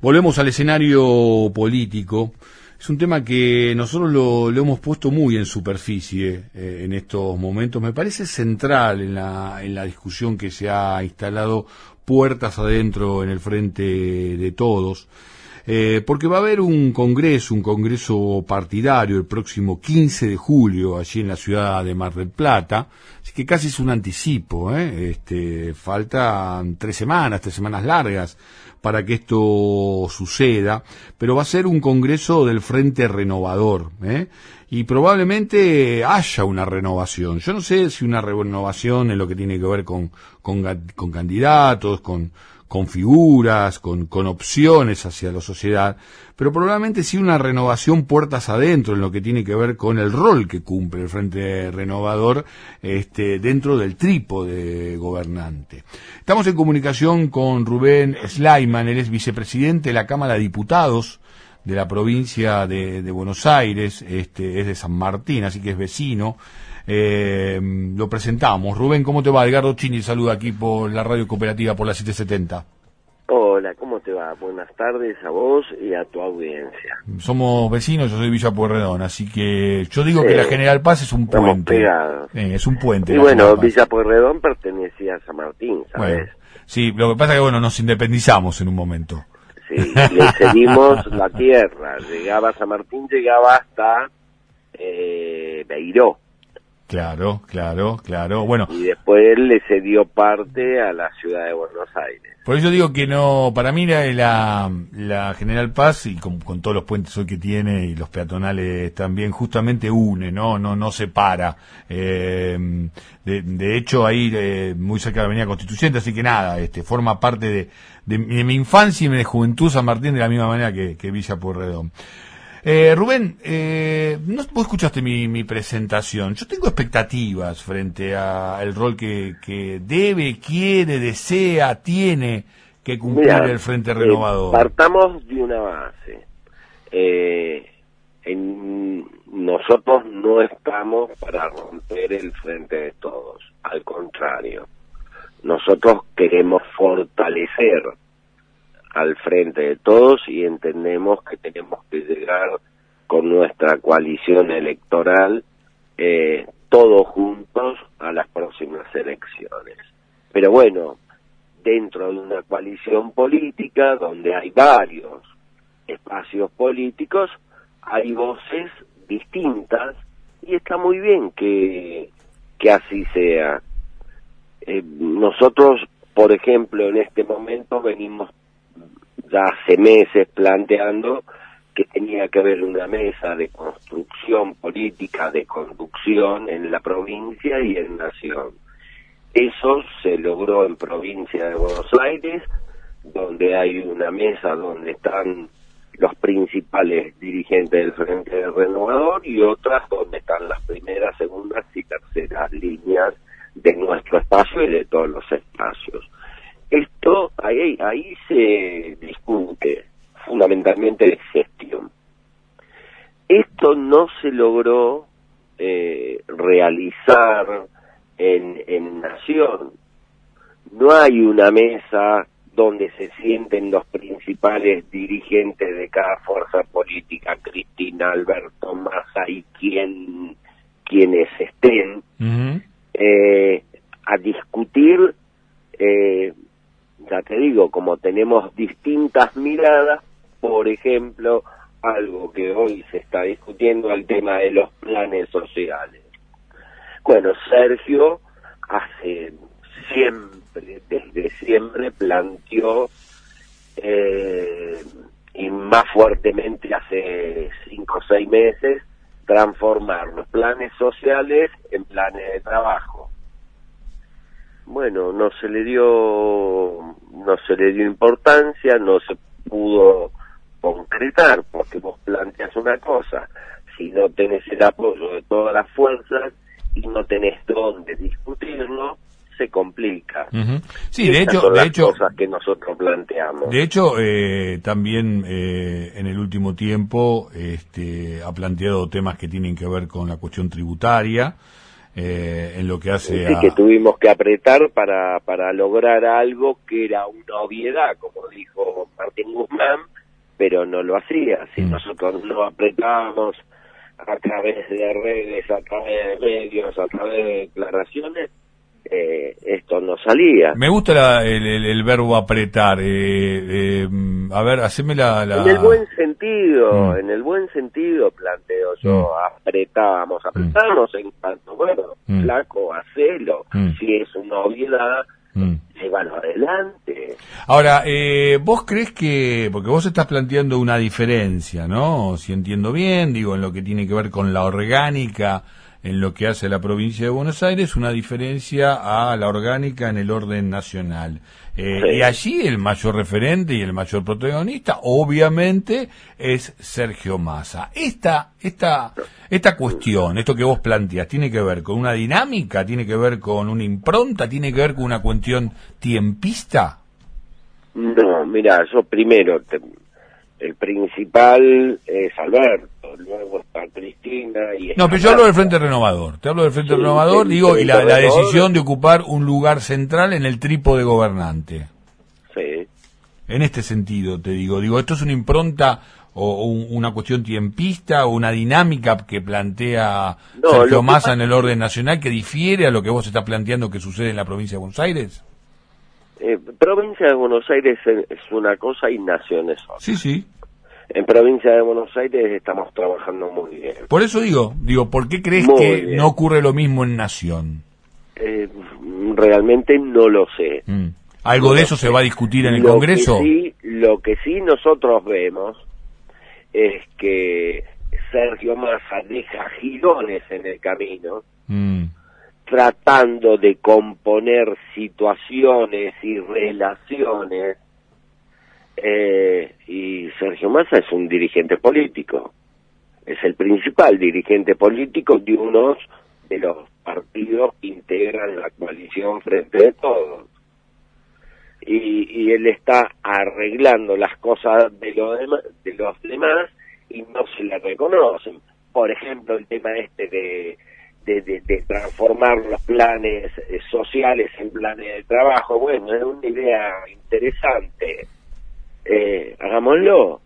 Volvemos al escenario político. Es un tema que nosotros lo, hemos puesto muy en superficie eh, en estos momentos. Me parece central en la, en la discusión que se ha instalado puertas adentro en el frente de todos. Eh, porque va a haber un congreso, un congreso partidario el próximo 15 de julio allí en la ciudad de Mar del Plata, así que casi es un anticipo, ¿eh? este, faltan tres semanas, tres semanas largas para que esto suceda, pero va a ser un congreso del Frente Renovador, ¿eh? y probablemente haya una renovación. Yo no sé si una renovación en lo que tiene que ver con, con, con candidatos, con, con figuras, con, con opciones hacia la sociedad, pero probablemente sí una renovación puertas adentro en lo que tiene que ver con el rol que cumple el Frente Renovador este, dentro del trípode gobernante. Estamos en comunicación con Rubén Slayman, él es vicepresidente de la Cámara de Diputados de la provincia de, de Buenos Aires, este, es de San Martín, así que es vecino. Eh, lo presentamos. Rubén, ¿cómo te va? Edgardo Chini saluda aquí por la radio cooperativa por la 770. Hola, ¿cómo te va? Buenas tardes a vos y a tu audiencia. Somos vecinos, yo soy Villa Pueyrredón, así que yo digo que la General Paz es un puente. Eh, es un puente. Y bueno, Villa Pueyrredón pertenecía a San Martín, ¿sabes? sí, lo que pasa es que bueno, nos independizamos en un momento. Sí, le cedimos la tierra, llegaba a San Martín, llegaba hasta eh, Beiró. Claro, claro, claro. Bueno. Y después le cedió parte a la ciudad de Buenos Aires. Por eso digo que no, para mí la, la General Paz, y con, todos los puentes hoy que tiene y los peatonales también, justamente une, no, no, no separa. Eh, de, hecho, ahí eh, muy cerca de la Avenida Constituyente, así que nada, este, forma parte de, de, mi infancia y mi juventud San Martín de la misma manera que, que Villa Pueyrredón. Eh, Rubén, eh, no, vos escuchaste mi, presentación. Yo tengo expectativas frente al rol que, debe, quiere, desea, tiene que cumplir el Frente Renovador. Eh, partamos de una base. Eh, en, nosotros no estamos para romper el Frente de Todos. Al contrario, nosotros queremos fortalecer al frente de todos y entendemos que tenemos que llegar con nuestra coalición electoral eh, todos juntos a las próximas elecciones. Pero bueno, dentro de una coalición política donde hay varios espacios políticos, hay voces distintas y está muy bien que, que así sea. Eh, nosotros, por ejemplo, en este momento venimos ya hace meses planteando que tenía que haber una mesa de construcción política, de conducción en la provincia y en nación. Eso se logró en provincia de Buenos Aires, donde hay una mesa donde están los principales dirigentes del Frente Renovador y otras donde están las primeras, segundas y terceras líneas de nuestro espacio y de todos los espacios. Esto, ahí, ahí se discute fundamentalmente de gestión. Esto no se logró eh, realizar en, en Nación. No hay una mesa donde se sienten los principales dirigentes de cada fuerza política, Cristina, Alberto, Massa y quien, quienes estén, eh, a discutir eh, ya te digo, como tenemos distintas miradas, por ejemplo, algo que hoy se está discutiendo, el tema de los planes sociales. Bueno, Sergio hace siempre, desde siempre, planteó, eh, y más fuertemente hace cinco o seis meses, transformar los planes sociales en planes de trabajo. Bueno, no se le dio no se le dio importancia, no se pudo concretar, porque vos planteas una cosa, si no tenés el apoyo de todas las fuerzas y no tenés dónde discutirlo, se complica. Sí, de hecho, de hecho, cosas que nosotros planteamos. De hecho, eh, también eh, en el último tiempo este, ha planteado temas que tienen que ver con la cuestión tributaria eh, en lo que hace Sí, a... que tuvimos que apretar para, para lograr algo que era una obviedad, como dijo Martín Guzmán, pero no lo hacía. Si Mm. nosotros no apretábamos a través de redes, a través de medios, a través de declaraciones, eh, esto no salía. Me gusta la- el, el- el verbo apretar. eh, eh, mm, a ver, haceme la... la- En el buen sentido, Mm. en el buen sentido planteo yo, apretábamos, apretábamos en cuanto, bueno, Mm. flaco, hacelo, Mm. si es una obviedad, Mm. llévalo adelante. Ahora, eh, vos crees que, porque vos estás planteando una diferencia, ¿no? Si entiendo bien, digo, en lo que tiene que ver con la orgánica, en lo que hace la provincia de Buenos Aires, una diferencia a la orgánica en el orden nacional. Eh, Sí. Y allí el mayor referente y el mayor protagonista, obviamente, es Sergio Massa. Esta, esta, esta cuestión, esto que vos planteas, tiene que ver con una dinámica, tiene que ver con una impronta, tiene que ver con una cuestión tiempista. No, mira, yo primero, te- el principal es Alberto, Cristina y No, pero yo hablo del Frente Renovador. Te hablo del Frente Sí, Renovador, el digo, y la, decisión de ocupar un lugar central en el trípode gobernante. Sí. En este sentido, te digo, digo, esto es una impronta o, o un- una cuestión tiempista o una dinámica que plantea No, Sergio Massa en el orden nacional que difiere a lo que vos estás planteando que sucede en la provincia de Buenos Aires. Eh, provincia de Buenos Aires es es una cosa y nación es otra. Sí, sí. En provincia de Buenos Aires estamos trabajando muy bien. Por eso digo, digo, ¿por qué crees Muy que bien. no ocurre lo mismo en Nación? Eh, realmente no lo sé. Mm. ¿Algo de eso se va a discutir en el Lo Congreso? Que sí, lo que sí nosotros vemos es que Sergio Massa deja girones en el camino, Mm. tratando de componer situaciones y relaciones. Eh, y Sergio Massa es un dirigente político, es el principal dirigente político de unos de los partidos que integran la coalición frente de todos. Y, y él está arreglando las cosas de, lo de los demás y no se le reconocen. Por ejemplo, el tema este de- de transformar los planes eh, sociales en planes de trabajo, bueno, es una idea interesante. Eh, hagámoslo.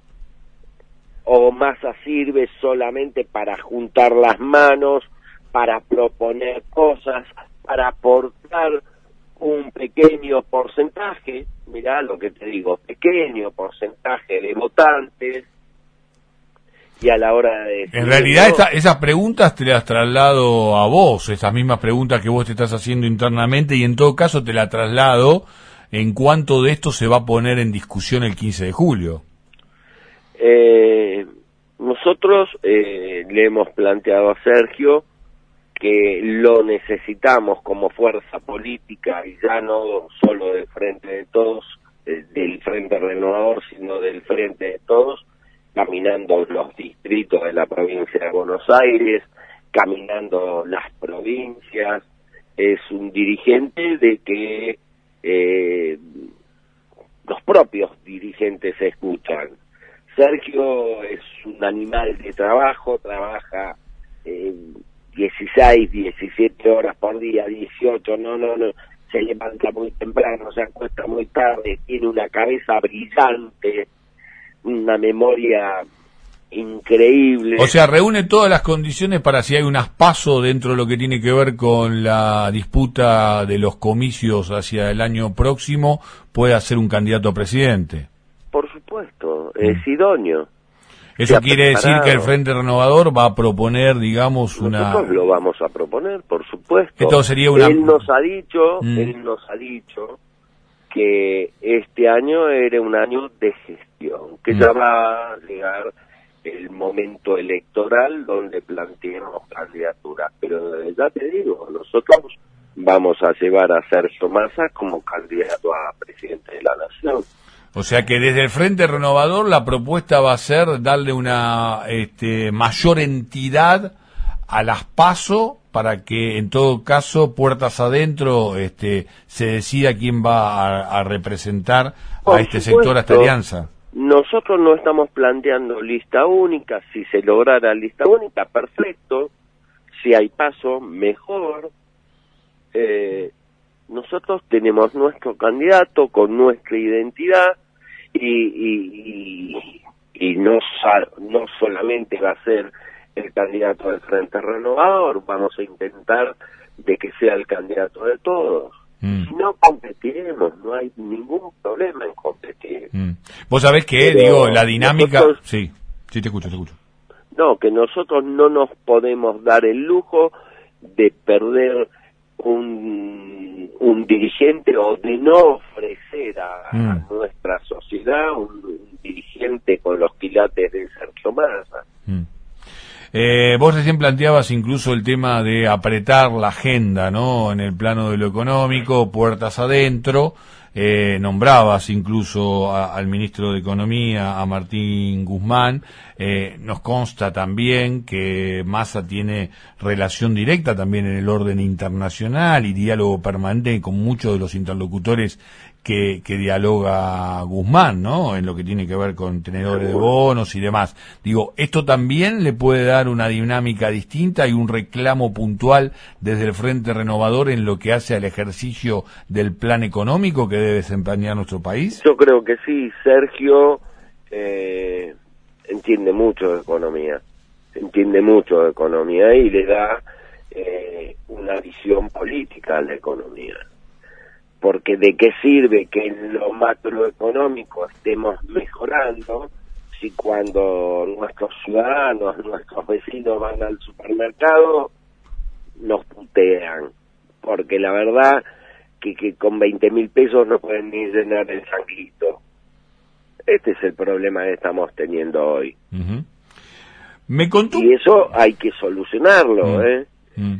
O Massa sirve solamente para juntar las manos, para proponer cosas, para aportar un pequeño porcentaje, mirá lo que te digo, pequeño porcentaje de votantes, y a la hora de... En realidad esta- esas preguntas te las traslado a vos, esas mismas preguntas que vos te estás haciendo internamente y en todo caso te la traslado en cuanto de esto se va a poner en discusión el 15 de julio. Eh, nosotros eh, le hemos planteado a Sergio que lo necesitamos como fuerza política y ya no solo del Frente de Todos, eh, del Frente Renovador, sino del Frente de Todos, caminando los distritos de la provincia de Buenos Aires, caminando las provincias. Es un dirigente de que eh, los propios dirigentes escuchan. Sergio es un animal de trabajo, trabaja eh, 16, 17 horas por día, 18, no, no, no, se levanta muy temprano, se acuesta muy tarde, tiene una cabeza brillante, una memoria increíble. O sea, reúne todas las condiciones para si hay un aspaso dentro de lo que tiene que ver con la disputa de los comicios hacia el año próximo, pueda ser un candidato a presidente. Por supuesto, es idóneo. Eso quiere decir que el Frente Renovador va a proponer, digamos, una... Nosotros lo vamos a proponer, por supuesto. Esto sería una- Él nos ha dicho, Mm. él nos ha dicho que este año era un año de gestión, que Mm. ya va a llegar el momento electoral donde planteemos candidaturas. Pero ya te digo, nosotros vamos a llevar a Sergio Massa como candidato a presidente de la Nación. O sea que desde el Frente Renovador la propuesta va a ser darle una este, mayor entidad a las PASO para que en todo caso, puertas adentro, este, se decida quién va a, a representar Por a este sector, a esta alianza. Nosotros no estamos planteando lista única, si se lograra lista única, perfecto. si hay paso, mejor. Eh, nosotros tenemos nuestro candidato con nuestra identidad y, y, no, no solamente va a ser el candidato del Frente Renovador, vamos a intentar de que sea el candidato de todos. Mm. Si no competiremos, no hay ningún problema en competir. Mm. Vos sabés que, digo, la dinámica... sí, sí te escucho, te escucho. No, que nosotros no nos podemos dar el lujo de perder un, un dirigente o de no ofrecer a, mm. nuestra sociedad un, dirigente con los quilates de Sergio Massa. Eh, vos recién planteabas incluso el tema de apretar la agenda, ¿no? En el plano de lo económico, puertas adentro. Eh, nombrabas incluso al ministro de Economía, a Martín Guzmán. Eh, nos consta también que Massa tiene relación directa también en el orden internacional y diálogo permanente con muchos de los interlocutores que, que, dialoga Guzmán, ¿no? En lo que tiene que ver con tenedores de bonos y demás. Digo, ¿esto también le puede dar una dinámica distinta y un reclamo puntual desde el Frente Renovador en lo que hace al ejercicio del plan económico que debe desempeñar nuestro país? Yo creo que sí, Sergio eh, entiende mucho de economía, entiende mucho de economía y le da eh, una visión política a la economía porque de qué sirve que en lo macroeconómico estemos mejorando si cuando nuestros ciudadanos, nuestros vecinos van al supermercado, nos putean, porque la verdad que, que con 20 mil pesos no pueden ni llenar el sanguito. Este es el problema que estamos teniendo hoy. Me contó... Y eso hay que solucionarlo, mm. ¿eh? Mm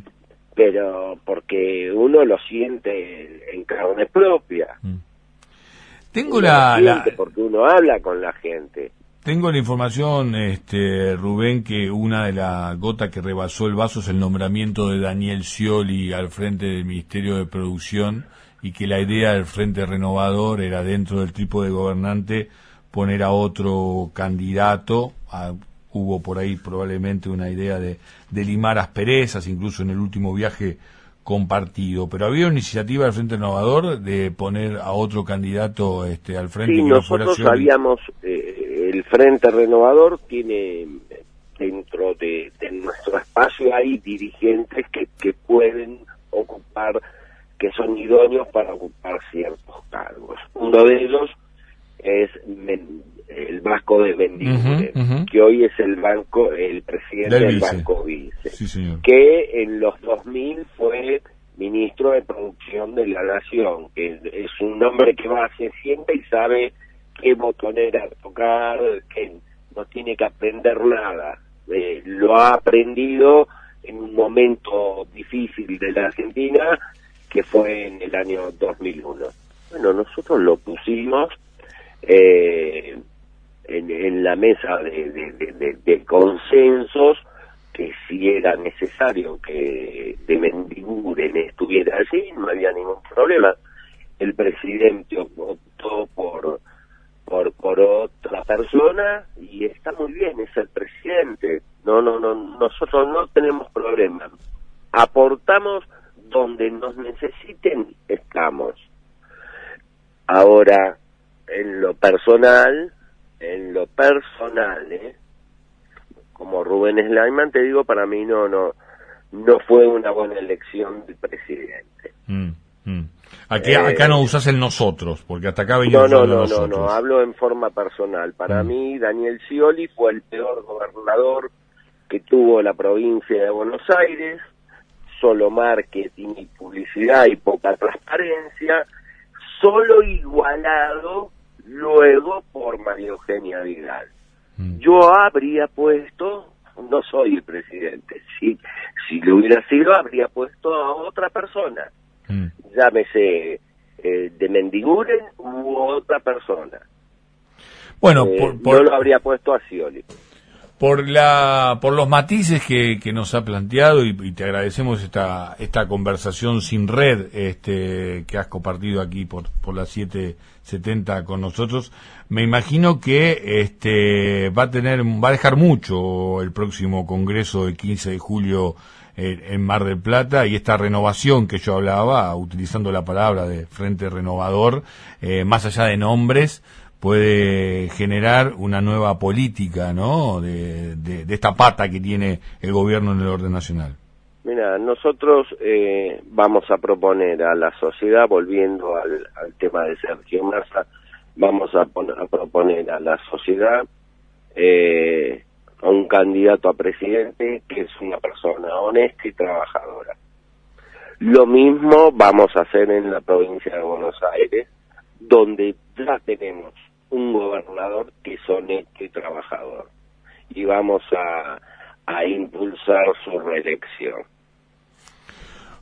pero porque uno lo siente en carne propia. Mm. Tengo la, porque uno habla con la gente. Tengo la información, este, Rubén, que una de las gotas que rebasó el vaso es el nombramiento de Daniel Scioli al frente del Ministerio de Producción y que la idea del Frente Renovador era dentro del tipo de gobernante poner a otro candidato, a hubo por ahí probablemente una idea de, de, limar asperezas, incluso en el último viaje compartido, pero había una iniciativa del Frente Renovador de poner a otro candidato este, al frente. Sí, nosotros sabíamos, eh, el Frente Renovador tiene dentro de, nuestro espacio hay dirigentes que, que pueden ocupar, que son idóneos para ocupar ciertos cargos. Uno de ellos es el Vasco de Bendiguren, que hoy es el banco, el presidente del, Banco Vice, que en los 2000 fue ministro de Producción de la Nación, que es un hombre que va, se siente y sabe qué botonera tocar, que no tiene que aprender nada, eh, lo ha aprendido en un momento difícil de la Argentina, que fue en el año 2001. Bueno, nosotros lo pusimos eh, en, la mesa de, consensos que si era necesario que de Mendiguren estuviera allí, no había ningún problema. El presidente optó por, por, por otra persona y está muy bien, es el presidente. No, no, no, nosotros no tenemos problema. Aportamos donde nos necesiten, estamos. Ahora, en lo personal, en lo personal, ¿eh? como Rubén Sleiman, te digo, para mí no, no, no fue una buena elección del presidente. Mm, mm. Aquí, acá no usas el nosotros, porque hasta acá venía no, no, no, no, no, hablo en forma personal. Para mm. mí, Daniel Scioli fue el peor gobernador que tuvo la provincia de Buenos Aires, solo marketing y publicidad y poca transparencia, solo igualado luego por María Eugenia Vidal. Mm. Yo habría puesto, no soy el presidente, si, si lo hubiera sido, habría puesto a otra persona, mm. llámese eh, de Mendiguren u otra persona. Bueno, eh, por, yo lo habría puesto a Scioli por la por los matices que, nos ha planteado y, te agradecemos esta esta conversación sin red este que has compartido aquí por por las 770 con nosotros. Me imagino que este va a tener va a dejar mucho el próximo congreso del 15 de julio en Mar del Plata y esta renovación que yo hablaba, utilizando la palabra de Frente Renovador, eh, más allá de nombres, puede generar una nueva política, ¿no? De, esta pata que tiene el gobierno en el orden nacional. Mira, nosotros eh, vamos a proponer a la sociedad, volviendo al, tema de Sergio Massa, vamos a, a proponer a la sociedad eh, a un candidato a presidente que es una persona honesta y trabajadora. Lo mismo vamos a hacer en la provincia de Buenos Aires, donde ya tenemos un gobernador que es honesto y trabajador. Y vamos a, a impulsar su reelección.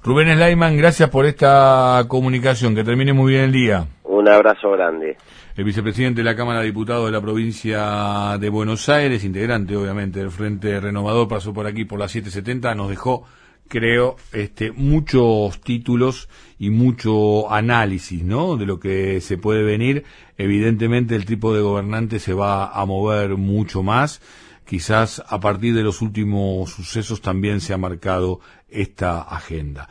Rubén Slayman, gracias por esta comunicación. Que termine muy bien el día. Un abrazo grande. El vicepresidente de la Cámara de Diputados de la provincia de Buenos Aires, integrante obviamente del Frente Renovador, pasó por aquí por las 770, nos dejó, creo, este, muchos títulos y mucho análisis, ¿no? De lo que se puede venir. Evidentemente el tipo de gobernante se va a mover mucho más. Quizás a partir de los últimos sucesos también se ha marcado esta agenda.